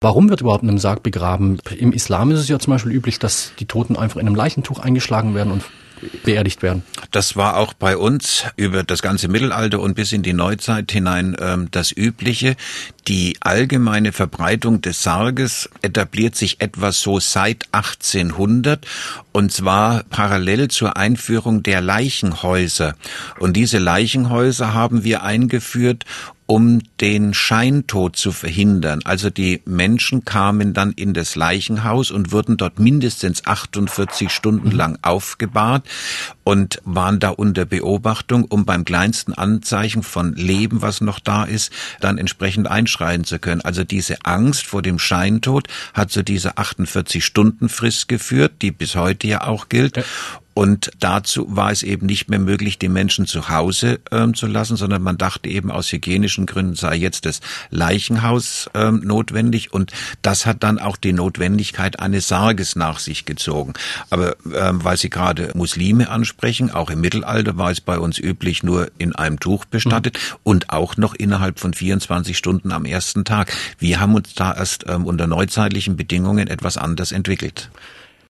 Warum wird überhaupt in einem Sarg begraben? Im Islam ist es ja zum Beispiel üblich, dass die Toten einfach in einem Leichentuch eingeschlagen werden und beerdigt werden. Das war auch bei uns über das ganze Mittelalter und bis in die Neuzeit hinein ähm, das Übliche. Die allgemeine Verbreitung des Sarges etabliert sich etwas so seit 1800 und zwar parallel zur Einführung der Leichenhäuser. Und diese Leichenhäuser haben wir eingeführt, um den Scheintod zu verhindern. Also die Menschen kamen dann in das Leichenhaus und wurden dort mindestens 48 Stunden lang aufgebahrt und waren da unter Beobachtung, um beim kleinsten Anzeichen von Leben, was noch da ist, dann entsprechend einschreien zu können. Also diese Angst vor dem Scheintod hat zu dieser 48 Stunden Frist geführt, die bis heute ja auch gilt. Und dazu war es eben nicht mehr möglich, die Menschen zu Hause ähm, zu lassen, sondern man dachte eben aus hygienischen Gründen sei jetzt das Leichenhaus ähm, notwendig und das hat dann auch die Notwendigkeit eines Sarges nach sich gezogen. Aber ähm, weil Sie gerade Muslime ansprechen, auch im Mittelalter war es bei uns üblich, nur in einem Tuch bestattet mhm. und auch noch innerhalb von 24 Stunden am ersten Tag. Wir haben uns da erst ähm, unter neuzeitlichen Bedingungen etwas anders entwickelt.